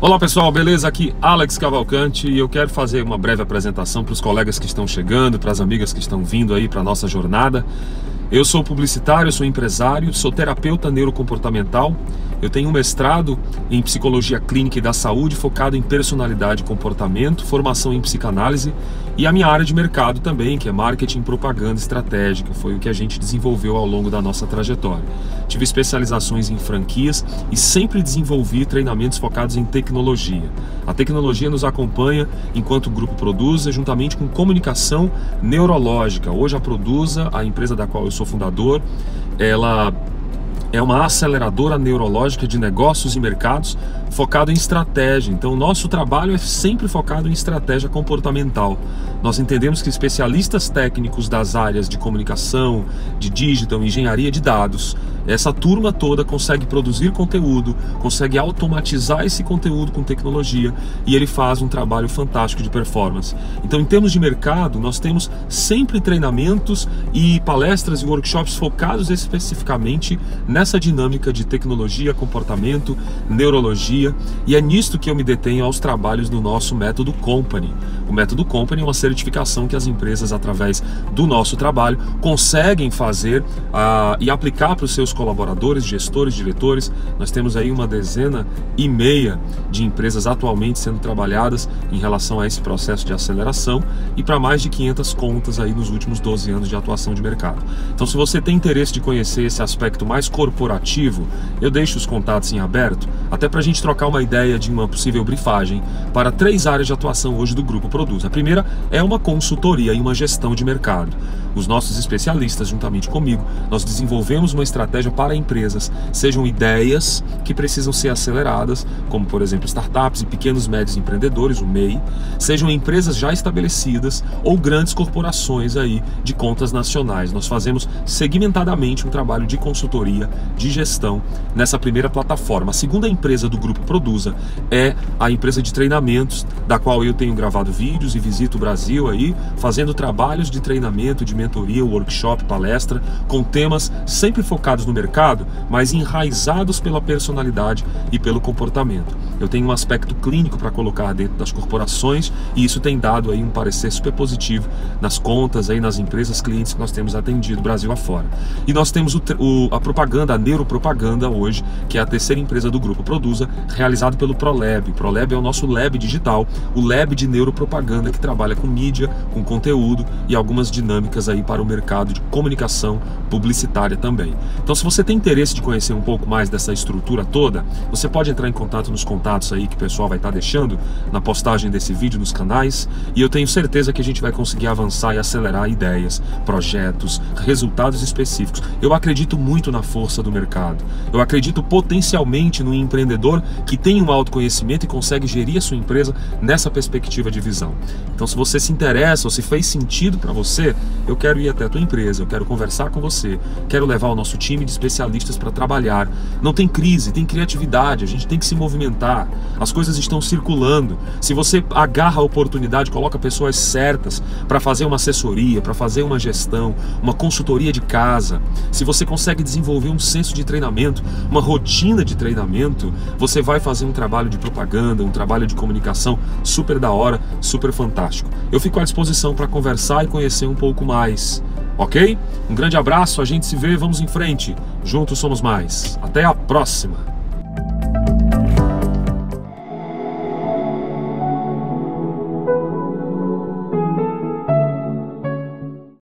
Olá pessoal, beleza? Aqui Alex Cavalcante e eu quero fazer uma breve apresentação para os colegas que estão chegando, para as amigas que estão vindo aí para a nossa jornada. Eu sou publicitário, sou empresário, sou terapeuta neurocomportamental. Eu tenho um mestrado em psicologia clínica e da saúde focado em personalidade e comportamento, formação em psicanálise e a minha área de mercado também, que é marketing, propaganda estratégica, foi o que a gente desenvolveu ao longo da nossa trajetória. Tive especializações em franquias e sempre desenvolvi treinamentos focados em tecnologia. A tecnologia nos acompanha enquanto o grupo Produza, juntamente com comunicação neurológica. Hoje a Produza, a empresa da qual eu sou fundador, ela é uma aceleradora neurológica de negócios e mercados focado em estratégia. Então, o nosso trabalho é sempre focado em estratégia comportamental. Nós entendemos que especialistas técnicos das áreas de comunicação, de digital, engenharia de dados, essa turma toda consegue produzir conteúdo, consegue automatizar esse conteúdo com tecnologia e ele faz um trabalho fantástico de performance. Então, em termos de mercado, nós temos sempre treinamentos e palestras e workshops focados especificamente nessa dinâmica de tecnologia, comportamento, neurologia, e é nisto que eu me detenho aos trabalhos do nosso método Company. O método Company é uma certificação que as empresas, através do nosso trabalho, conseguem fazer uh, e aplicar para os seus colaboradores, gestores, diretores. Nós temos aí uma dezena e meia de empresas atualmente sendo trabalhadas em relação a esse processo de aceleração e para mais de 500 contas aí nos últimos 12 anos de atuação de mercado. Então, se você tem interesse de conhecer esse aspecto mais corporativo, eu deixo os contatos em aberto, até para a gente trocar uma ideia de uma possível brifagem para três áreas de atuação hoje do Grupo Produz. A primeira é uma consultoria e uma gestão de mercado. Os nossos especialistas, juntamente comigo, nós desenvolvemos uma estratégia para empresas, sejam ideias que precisam ser aceleradas, como por exemplo startups e pequenos médios empreendedores, o MEI, sejam empresas já estabelecidas ou grandes corporações aí de contas nacionais. Nós fazemos segmentadamente um trabalho de consultoria, de gestão nessa primeira plataforma. A segunda empresa do grupo Produza é a empresa de treinamentos, da qual eu tenho gravado vídeos e visito o Brasil aí, fazendo trabalhos de treinamento, de mentoria, workshop, palestra, com temas sempre focados no mercado, mas enraizados pela personalidade e pelo comportamento. Eu tenho um aspecto clínico para colocar dentro das corporações e isso tem dado aí um parecer super positivo nas contas aí nas empresas clientes que nós temos atendido Brasil afora. E nós temos o, o, a propaganda, a neuropropaganda hoje, que é a terceira empresa do grupo Produza, realizado pelo ProLab. ProLab é o nosso lab digital, o lab de neuropropaganda que trabalha com mídia, com conteúdo e algumas dinâmicas aí para o mercado de comunicação publicitária também. Então, se você tem interesse de conhecer um pouco mais dessa estrutura toda, você pode entrar em contato nos contatos aí que o pessoal vai estar deixando na postagem desse vídeo nos canais, e eu tenho certeza que a gente vai conseguir avançar e acelerar ideias, projetos, resultados específicos. Eu acredito muito na força do mercado. Eu acredito potencialmente no empreendedor que tem um autoconhecimento e consegue gerir a sua empresa nessa perspectiva de visão. Então, se você se interessa ou se fez sentido para você, eu quero ir até a tua empresa, eu quero conversar com você, quero levar o nosso time de especialistas para trabalhar. Não tem crise, tem criatividade, a gente tem que se movimentar. As coisas estão circulando. Se você agarra a oportunidade, coloca pessoas certas para fazer uma assessoria, para fazer uma gestão, uma consultoria de casa, se você consegue desenvolver um senso de treinamento, uma rotina de treinamento, você vai fazer um trabalho de propaganda, um trabalho de comunicação super da hora, super fantástico. Eu fico à disposição para conversar e conhecer um pouco mais. Ok? Um grande abraço, a gente se vê, vamos em frente. Juntos somos mais. Até a próxima!